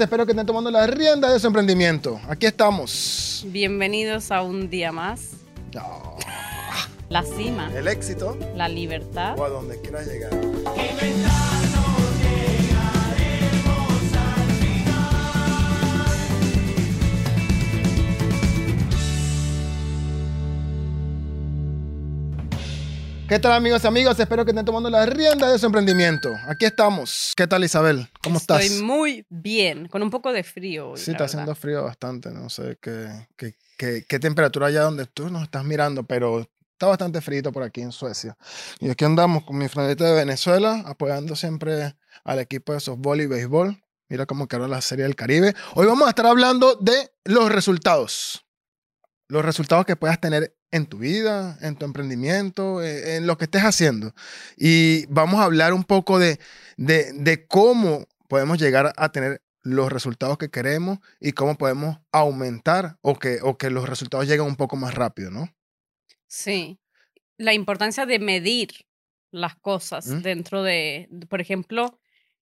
Espero que estén tomando la rienda de su emprendimiento. Aquí estamos. Bienvenidos a un día más. La cima, El éxito la libertad. o a donde quieras llegar. ¿Qué tal amigos y amigos? Espero que estén tomando la rienda de su emprendimiento. Aquí estamos. ¿Qué tal Isabel? ¿Cómo Estoy estás? muy bien, con un poco de frío. hoy, Sí, está verdad. haciendo frío bastante. No sé qué, qué, qué- qué temperatura allá donde tú nos estás mirando, pero está bastante frío por aquí en Suecia. Y aquí andamos con mi franelita de Venezuela, apoyando siempre al equipo de softball y béisbol. Mira cómo quedó la Serie del Caribe. Hoy vamos a estar hablando de los resultados. Los resultados que puedas tener en tu vida, en tu emprendimiento, eh, en lo que estés haciendo. Y vamos a hablar un poco de, de, de cómo podemos llegar a tener los resultados que queremos y cómo podemos aumentar o que, o que los resultados lleguen un poco más rápido, ¿no? Sí. La importancia de medir las cosas ¿Mm? dentro de, por ejemplo,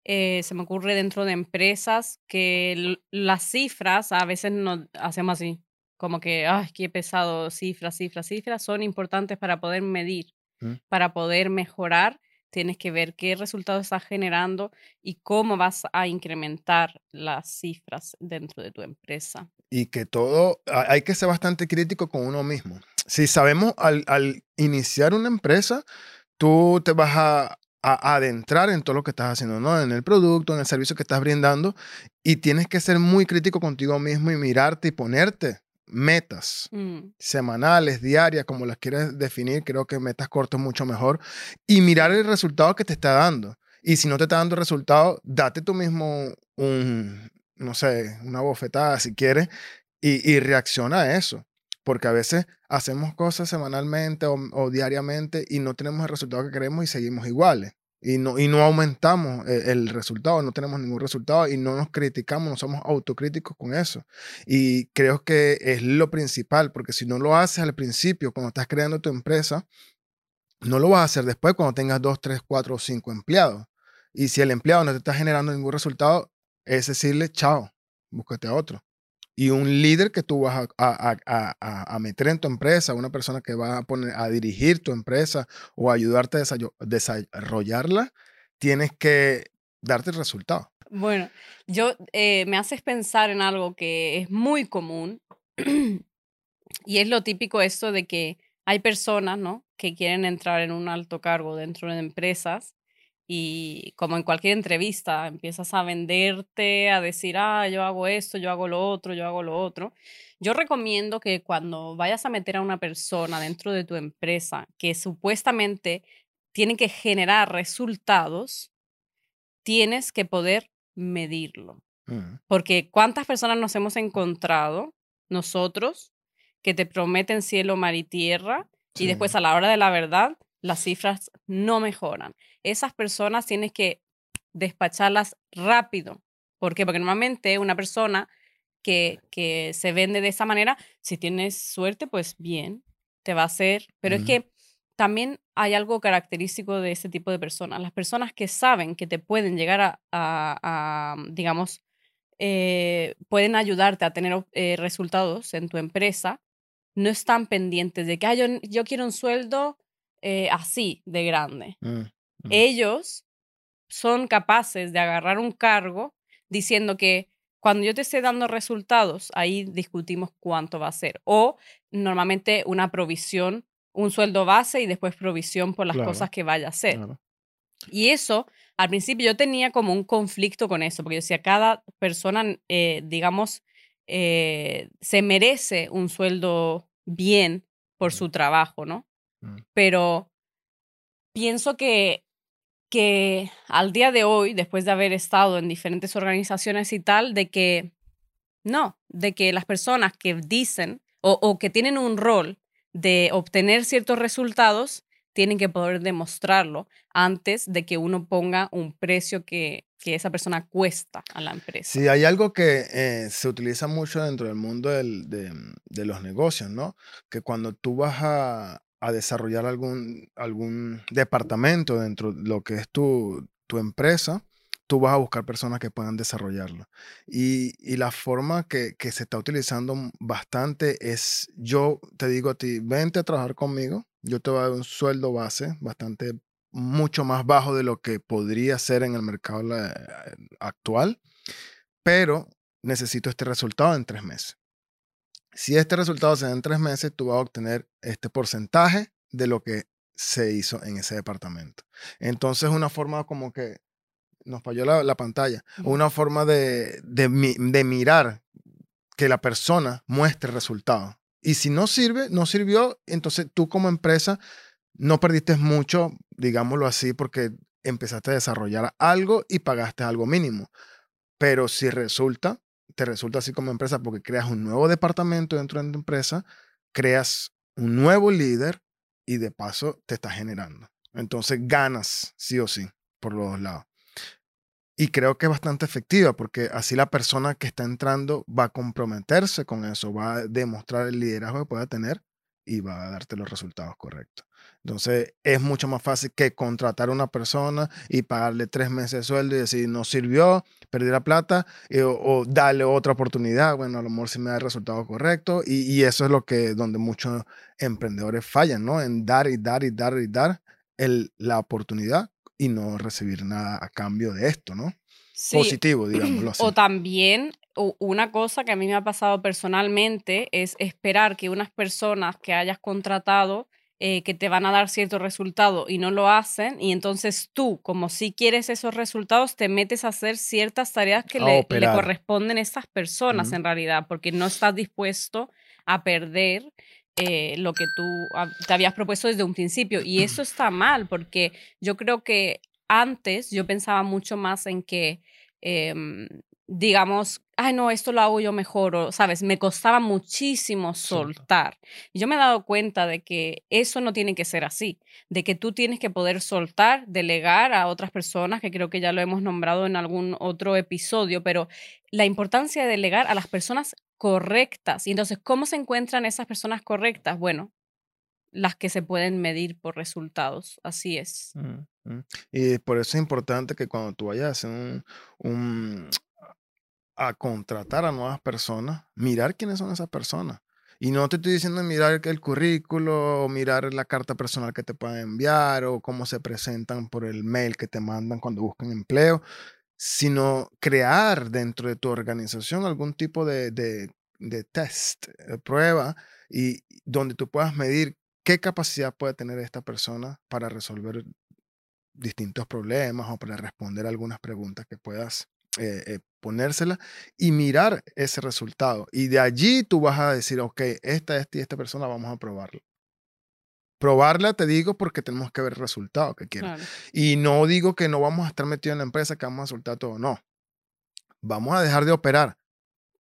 eh, se me ocurre dentro de empresas que las cifras a veces no hacemos así, como que, ay, qué pesado, cifras, cifras, cifras, son importantes para poder medir, ¿Mm? para poder mejorar. Tienes que ver qué resultados estás generando y cómo vas a incrementar las cifras dentro de tu empresa. Y que todo, ha- hay que ser bastante crítico con uno mismo. Si sabemos al, al iniciar una empresa, tú te vas a, a adentrar en todo lo que estás haciendo, ¿no? En el producto, en el servicio que estás brindando y tienes que ser muy crítico contigo mismo y mirarte y ponerte metas. Mm, semanales, diarias, como las quieres definir, creo que metas cortas mucho mejor. Y mirar el resultado que te está dando. Y si no te está dando resultado, date tú mismo un, no sé, una bofetada si quieres y, y reacciona a eso. Porque a veces hacemos cosas semanalmente o, o diariamente y no tenemos el resultado que queremos y seguimos iguales. Y no, y no aumentamos eh, el resultado, no tenemos ningún resultado y no nos criticamos, no somos autocríticos con eso. Y creo que es lo principal, porque si no lo haces al principio, cuando estás creando tu empresa, no lo vas a hacer después cuando tengas dos, tres, cuatro o cinco empleados. Y si el empleado no te está generando ningún resultado, es decirle, chao, búscate a otro. Y un líder que tú vas a, a- a- a- meter en tu empresa, una persona que va a poner a dirigir tu empresa o ayudarte a desarrollarla, tienes que darte el resultado. Bueno, yo eh, me haces pensar en algo que es muy común y es lo típico esto de que hay personas, ¿no? Que quieren entrar en un alto cargo dentro de empresas y como en cualquier entrevista empiezas a venderte, a decir, ah, yo hago esto, yo hago lo otro, yo hago lo otro. Yo recomiendo que cuando vayas a meter a una persona dentro de tu empresa que supuestamente tiene que generar resultados, tienes que poder medirlo. Mm. Porque cuántas personas nos hemos encontrado nosotros que te prometen cielo, mar y tierra Sí. y después a la hora de la verdad las cifras no mejoran. Esas personas tienes que despacharlas rápido. ¿Por qué? Porque normalmente una persona que, que se vende de esa manera, si tienes suerte, pues bien, te va a hacer. Pero es que también hay algo característico de ese tipo de personas. Las personas que saben que te pueden llegar a, a- a, digamos, eh, pueden ayudarte a tener eh, resultados en tu empresa, no están pendientes de que "Ah, yo, yo quiero un sueldo eh, así de grande. Mm. Mm. Ellos son capaces de agarrar un cargo diciendo que cuando yo te esté dando resultados, ahí discutimos cuánto va a ser. O normalmente una provisión, un sueldo base y después provisión por las Claro. cosas que vaya a hacer. Claro. Y eso, al principio yo tenía como un conflicto con eso, porque yo decía, cada persona, eh, digamos, eh, se merece un sueldo bien por su trabajo, ¿no? Mm. Pero pienso que, que al día de hoy, después de haber estado en diferentes organizaciones y tal, de que no, de que las personas que dicen o, que tienen un rol de obtener ciertos resultados tienen que poder demostrarlo antes de que uno ponga un precio que, que esa persona cuesta a la empresa. Sí, hay algo que eh, se utiliza mucho dentro del mundo del- de, de los negocios, ¿no? Que cuando tú vas a, a desarrollar algún, algún departamento dentro de lo que es tu, tu empresa, tú vas a buscar personas que puedan desarrollarlo. Y, y la forma que, que, se está utilizando bastante es, yo te digo a ti, vente a trabajar conmigo, yo te voy a dar un sueldo base bastante, mucho más bajo de lo que podría ser en el mercado actual, pero necesito este resultado en tres meses. Si este resultado se da en tres meses, tú vas a obtener este porcentaje de lo que se hizo en ese departamento. Entonces, una forma como que nos falló la, pantalla, una forma de, de, mirar que la persona muestre resultado. Y si no sirve, no sirvió, entonces tú como empresa no perdiste mucho, digámoslo así, porque empezaste a desarrollar algo y pagaste algo mínimo. Pero si resulta, te resulta así como empresa porque creas un nuevo departamento dentro de tu empresa, creas un nuevo líder y de paso te está generando. Entonces ganas sí o sí por los dos lados. Y creo que es bastante efectiva porque así la persona que está entrando va a comprometerse con eso, va a demostrar el liderazgo que pueda tener y va a darte los resultados correctos. Entonces es mucho más fácil que contratar a una persona y pagarle tres meses de sueldo y decir no sirvió, perdí la plata eh, o, darle otra oportunidad. Bueno, a lo mejor sí me da el resultado correcto y, y, eso es lo que donde muchos emprendedores fallan, ¿no? En dar y dar y dar y dar el, la oportunidad y no recibir nada a cambio de esto, ¿no? Positivo, digámoslo así. O también una cosa que a mí me ha pasado personalmente es esperar que unas personas que hayas contratado eh, que te van a dar cierto resultado y no lo hacen, y entonces tú, como si quieres esos resultados, te metes a hacer ciertas tareas que le, corresponden a esas personas en realidad, porque no estás dispuesto a perder eh, lo que tú te habías propuesto desde un principio. Y eso está mal, porque yo creo que antes yo pensaba mucho más en que em, digamos, ay, no, esto lo hago yo mejor, o, sabes, me costaba muchísimo soltar. Y yo me he dado cuenta de que eso no tiene que ser así, de que tú tienes que poder soltar, delegar a otras personas, que creo que ya lo hemos nombrado en algún otro episodio, pero la importancia de delegar a las personas correctas. Y entonces, ¿cómo se encuentran esas personas correctas? Bueno, las que se pueden medir por resultados. Así es. Mm, mm. Y por eso es importante que cuando tú vayas a hacer un, a contratar a nuevas personas, mirar quiénes son esas personas. Y no te estoy diciendo mirar el currículo o mirar la carta personal que te pueden enviar o cómo se presentan por el mail que te mandan cuando buscan empleo, sino crear dentro de tu organización algún tipo de, de, de test, de prueba, y donde tú puedas medir qué capacidad puede tener esta persona para resolver distintos problemas o para responder algunas preguntas que puedas eh, eh, ponérsela y mirar ese resultado. Y de allí tú vas a decir, ok, esta, esta y esta persona vamos a probarla. Probarla te digo porque tenemos que ver el resultado que quieren. Y no digo que no vamos a estar metidos en la empresa, que vamos a soltar todo, no. Vamos a dejar de operar.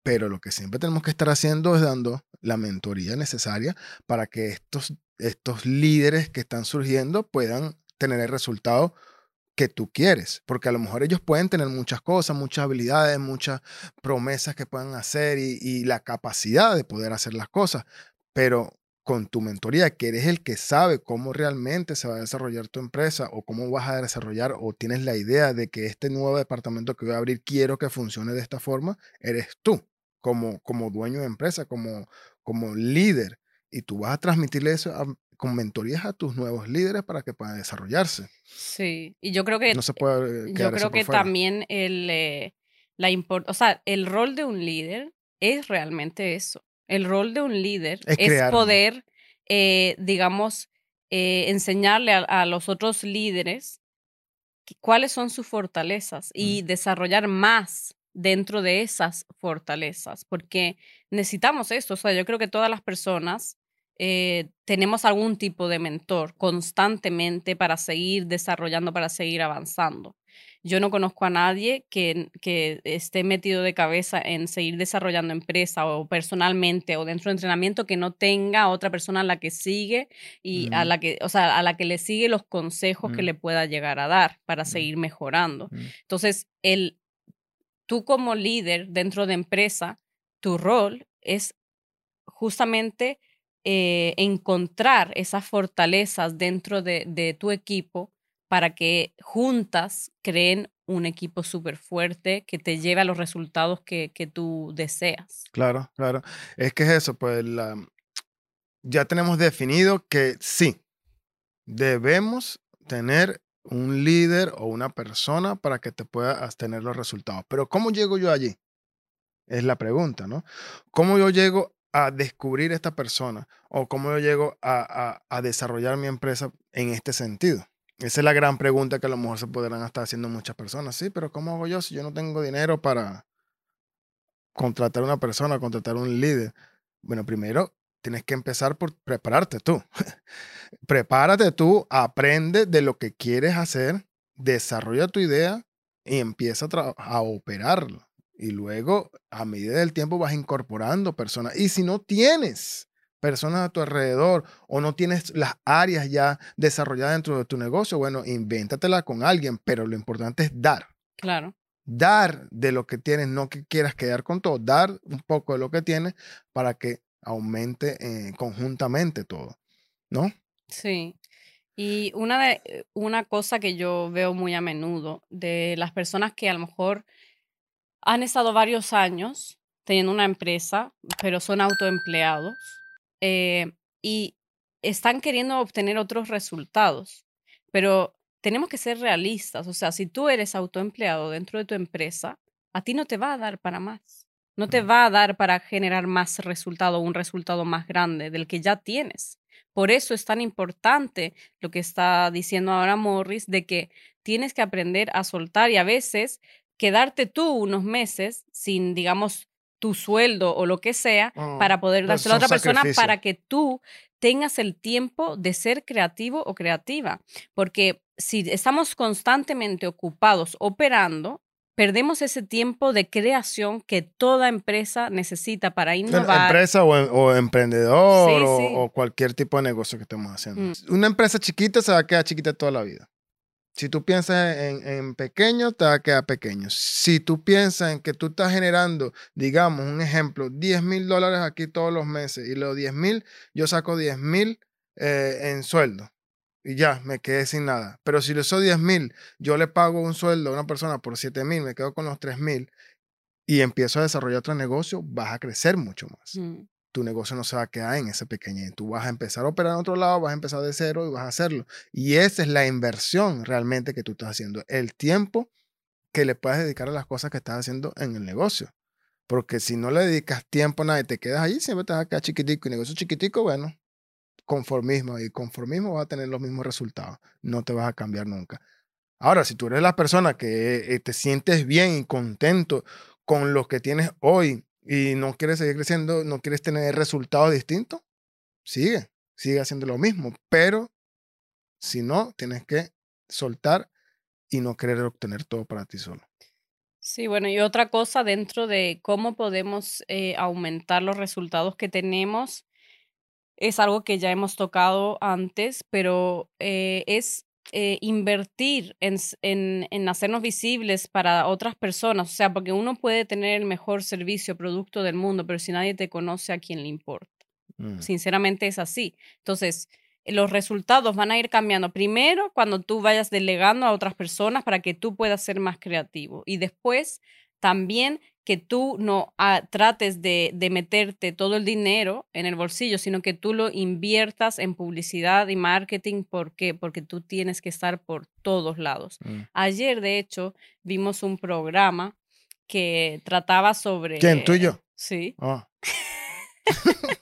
Pero lo que siempre tenemos que estar haciendo es dando la mentoría necesaria para que estos, estos líderes que están surgiendo puedan tener el resultado que tú quieres, porque a lo mejor ellos pueden tener muchas cosas, muchas habilidades, muchas promesas que puedan hacer y, la capacidad de poder hacer las cosas, pero con tu mentoría, que eres el que sabe cómo realmente se va a desarrollar tu empresa o cómo vas a desarrollar o tienes la idea de que este nuevo departamento que voy a abrir quiero que funcione de esta forma, eres tú como, como dueño de empresa, como, como líder. Y tú vas a transmitirle eso a, con mentorías a tus nuevos líderes para que puedan desarrollarse. Sí, y yo creo que, no se puede yo creo que también el, eh, la o sea, el rol de un líder es realmente eso. El rol de un líder es, poder, eh, digamos, eh, enseñarle a, los otros líderes cuáles son sus fortalezas y desarrollar más dentro de esas fortalezas, porque necesitamos esto. O sea, yo creo que todas las personas eh, tenemos algún tipo de mentor constantemente para seguir desarrollando, para seguir avanzando. Yo no conozco a nadie que, que, esté metido de cabeza en seguir desarrollando empresa o personalmente o dentro de entrenamiento que no tenga otra persona a la que sigue y a la que, o sea, a la que le sigue los consejos que le pueda llegar a dar para seguir mejorando. Entonces, el, tú como líder dentro de empresa, tu rol es justamente eh, encontrar esas fortalezas dentro de, tu equipo para que juntas creen un equipo súper fuerte que te lleve a los resultados que, tú deseas. Claro, claro. Es que es eso, pues ya tenemos definido que sí, debemos tener un líder o una persona para que te pueda tener los resultados. Pero ¿cómo llego yo allí? Es la pregunta, ¿no? ¿Cómo yo llego a descubrir esta persona o cómo yo llego a, a, desarrollar mi empresa en este sentido? Esa es la gran pregunta que a lo mejor se podrán estar haciendo muchas personas. Sí, pero ¿cómo hago yo si yo no tengo dinero para contratar una persona, contratar un líder? Bueno, primero tienes que empezar por prepararte tú. Prepárate tú, aprende de lo que quieres hacer, desarrolla tu idea y empieza a, a operarlo. Y luego, a medida del tiempo, vas incorporando personas. Y si no tienes personas a tu alrededor o no tienes las áreas ya desarrolladas dentro de tu negocio, bueno, invéntatela con alguien, pero lo importante es dar. Claro. Dar de lo que tienes, no que quieras quedar con todo, dar un poco de lo que tienes para que aumente eh, conjuntamente todo, ¿no? Sí. Y una, de, eh, una cosa que yo veo muy a menudo de las personas que a lo mejor han estado varios años teniendo una empresa, pero son autoempleados eh, y están queriendo obtener otros resultados, pero tenemos que ser realistas. O sea, si tú eres autoempleado dentro de tu empresa, a ti no te va a dar para más. No te va a dar para generar más resultado, un resultado más grande del que ya tienes. Por eso es tan importante lo que está diciendo ahora Morris, de que tienes que aprender a soltar y a veces quedarte tú unos meses sin, digamos, tu sueldo o lo que sea mm, para poder dárselo a otra persona para que tú tengas el tiempo de ser creativo o creativa. Porque si estamos constantemente ocupados operando, perdemos ese tiempo de creación que toda empresa necesita para innovar. Empresa o, emprendedor O, cualquier tipo de negocio que estemos haciendo. Mm. Una empresa chiquita se va a quedar chiquita toda la vida. Si tú piensas en, pequeño, te va a quedar pequeño. Si tú piensas en que tú estás generando, digamos, un ejemplo, 10 mil dólares aquí todos los meses y los 10 mil, yo saco 10 mil eh, en sueldo y ya, me quedé sin nada. Pero si le soy 10 mil, yo le pago un sueldo a una persona por 7 mil, me quedo con los 3 mil y empiezo a desarrollar otro negocio, vas a crecer mucho más. Mm. Tu negocio no se va a quedar en ese pequeño. Tú vas a empezar a operar en otro lado, vas a empezar de cero y vas a hacerlo. Y esa es la inversión realmente que tú estás haciendo. El tiempo que le puedes dedicar a las cosas que estás haciendo en el negocio. Porque si no le dedicas tiempo a nada te quedas ahí, siempre te vas a quedar chiquitico. Y negocio chiquitico, bueno, conformismo y conformismo va a tener los mismos resultados. No te vas a cambiar nunca. Ahora, si tú eres la persona que eh, te sientes bien y contento con lo que tienes hoy y no quieres seguir creciendo, no quieres tener resultados distintos, sigue, sigue haciendo lo mismo. Pero si no, tienes que soltar y no querer obtener todo para ti solo. Sí, bueno, y otra cosa dentro de cómo podemos eh, aumentar los resultados que tenemos es algo que ya hemos tocado antes, pero eh, es eh, invertir en, en, hacernos visibles para otras personas. O sea, porque uno puede tener el mejor servicio, producto del mundo, pero si nadie te conoce, ¿a quién le importa? Mm. Sinceramente es así. Entonces, los resultados van a ir cambiando. Primero, cuando tú vayas delegando a otras personas para que tú puedas ser más creativo. Y después, también que tú no ah, trates de, meterte todo el dinero en el bolsillo, sino que tú lo inviertas en publicidad y marketing. ¿Por qué? Porque tú tienes que estar por todos lados. Mm. Ayer, de hecho, vimos un programa que trataba sobre... ¿Quién? ¿Tú y yo? Sí. Ah.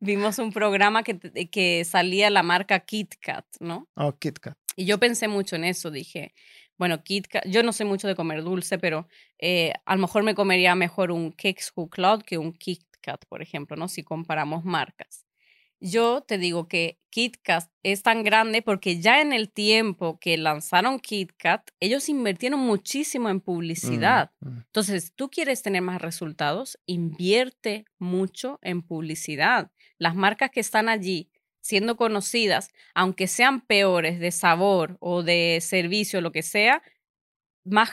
vimos un programa que, que salía la marca KitKat, ¿no? Oh, KitKat. Y yo pensé mucho en eso, dije, bueno, KitKat, yo no sé mucho de comer dulce, pero eh, a lo mejor me comería mejor un Cakes Cloud que un KitKat, por ejemplo, ¿no? Si comparamos marcas. Yo te digo que KitKat es tan grande porque ya en el tiempo que lanzaron KitKat, ellos invirtieron muchísimo en publicidad. Mm, mm. Entonces, tú quieres tener más resultados, invierte mucho en publicidad. Las marcas que están allí siendo conocidas, aunque sean peores de sabor o de servicio, lo que sea, más,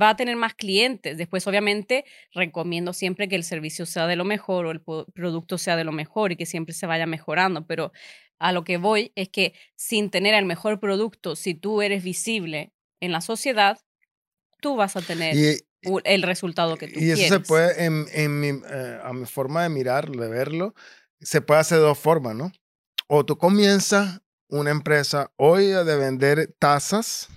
va a tener más clientes. Después, obviamente, recomiendo siempre que el servicio sea de lo mejor o el producto sea de lo mejor y que siempre se vaya mejorando, pero a lo que voy es que sin tener el mejor producto, si tú eres visible en la sociedad, tú vas a tener el resultado que tú quieres. Y eso se puede, en, mi, eh, a mi forma de mirar, de verlo, se puede hacer de dos formas, ¿no? O tú comienzas una empresa hoy de vender tazas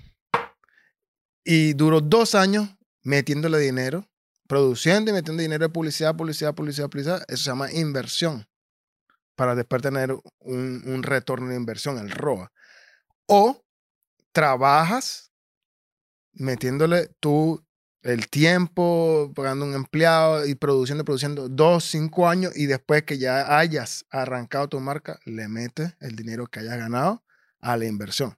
y duró dos años metiéndole dinero, produciendo y metiendo dinero de publicidad, publicidad, publicidad, publicidad. Eso se llama inversión para después tener un, un retorno de inversión, el ROA. O trabajas metiéndole tú el tiempo, pagando un empleado y produciendo, produciendo dos, cinco años y después que ya hayas arrancado tu marca, le metes el dinero que hayas ganado a la inversión.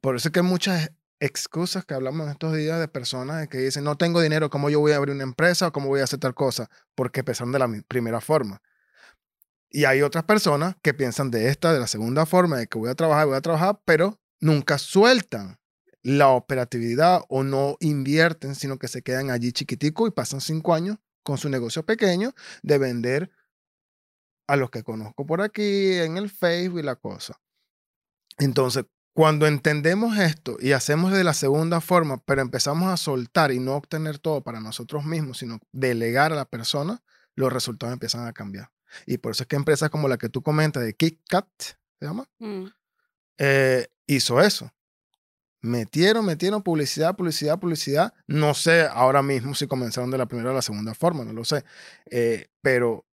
Por eso es que hay muchas excusas que hablamos en estos días de personas que dicen, no tengo dinero, ¿cómo yo voy a abrir una empresa o cómo voy a hacer tal cosa? Porque empezaron de la primera forma. Y hay otras personas que piensan de esta, de la segunda forma, de que voy a trabajar, voy a trabajar, pero nunca sueltan la operatividad o no invierten, sino que se quedan allí chiquitico y pasan cinco años con su negocio pequeño de vender a los que conozco por aquí, en el Facebook y la cosa. Entonces, cuando entendemos esto y hacemos de la segunda forma, pero empezamos a soltar y no obtener todo para nosotros mismos, sino delegar a la persona, los resultados empiezan a cambiar. Y por eso es que empresas como la que tú comentas de KitKat, ¿se llama? Mm. Eh, hizo eso metieron, metieron publicidad, publicidad, publicidad. No sé ahora mismo si comenzaron de la primera o la segunda forma, no lo sé. Eh, pero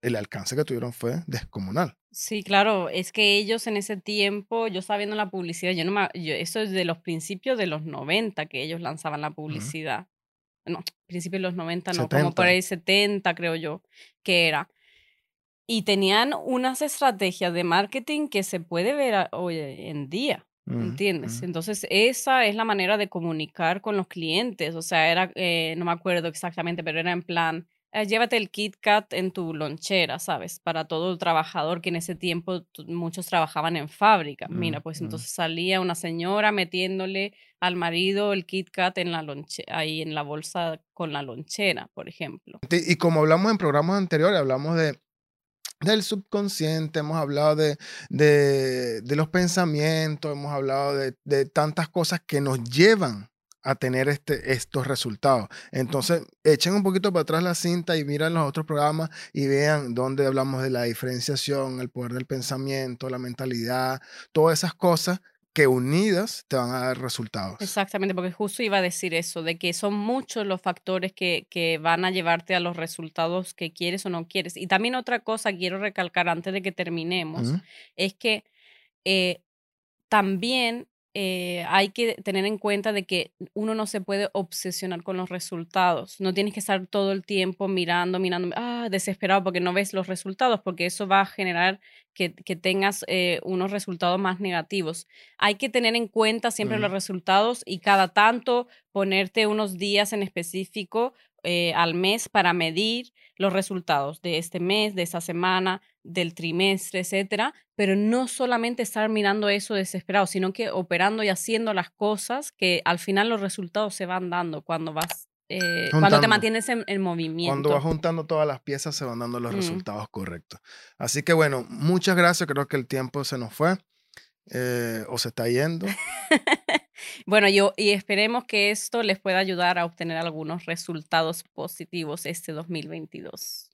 el alcance que tuvieron fue descomunal. Sí, claro, es que ellos en ese tiempo, yo estaba viendo la publicidad, yo no me, eso es de los principios de los 90 que ellos lanzaban la publicidad. No, principios de los 90, no, como por ahí 70 creo yo que era. Y tenían unas estrategias de marketing que se puede ver hoy en día. ¿Entiendes? Entonces, esa es la manera de comunicar con los clientes. O sea, era, eh, no me acuerdo exactamente, pero era en plan, eh, llévate el KitKat en tu lonchera, ¿sabes? Para todo el trabajador que en ese tiempo muchos trabajaban en fábrica. Mira, pues entonces salía una señora metiéndole al marido el KitKat en la ahí en la bolsa con la lonchera, por ejemplo. Y como hablamos en programas anteriores, hablamos de del subconsciente, hemos hablado de, de, los pensamientos, hemos hablado de, de, tantas cosas que nos llevan a tener este, estos resultados. Entonces, echen un poquito para atrás la cinta y miren los otros programas y vean dónde hablamos de la diferenciación, el poder del pensamiento, la mentalidad, todas esas cosas que unidas te van a dar resultados. Exactamente, porque justo iba a decir eso, de que son muchos los factores que, que, van a llevarte a los resultados que quieres o no quieres. Y también otra cosa quiero recalcar antes de que terminemos, es que eh, también eh, hay que tener en cuenta de que uno no se puede obsesionar con los resultados. No tienes que estar todo el tiempo mirando, mirando, ah, desesperado porque no ves los resultados, porque eso va a generar que, tengas eh, unos resultados más negativos. Hay que tener en cuenta siempre los resultados y cada tanto ponerte unos días en específico eh, al mes para medir los resultados de este mes, de esta semana, del trimestre, etcétera, pero no solamente estar mirando eso desesperado, sino que operando y haciendo las cosas que al final los resultados se van dando cuando vas, eh, cuando te mantienes en, el movimiento. Cuando vas juntando todas las piezas se van dando los mm. resultados correctos. Así que bueno, muchas gracias, creo que el tiempo se nos fue eh, o se está yendo. Bueno, yo y esperemos que esto les pueda ayudar a obtener algunos resultados positivos este 2022.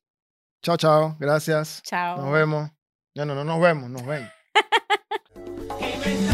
Chao, chao. Gracias. Chao. Nos vemos. Ya no, no nos vemos, nos vemos.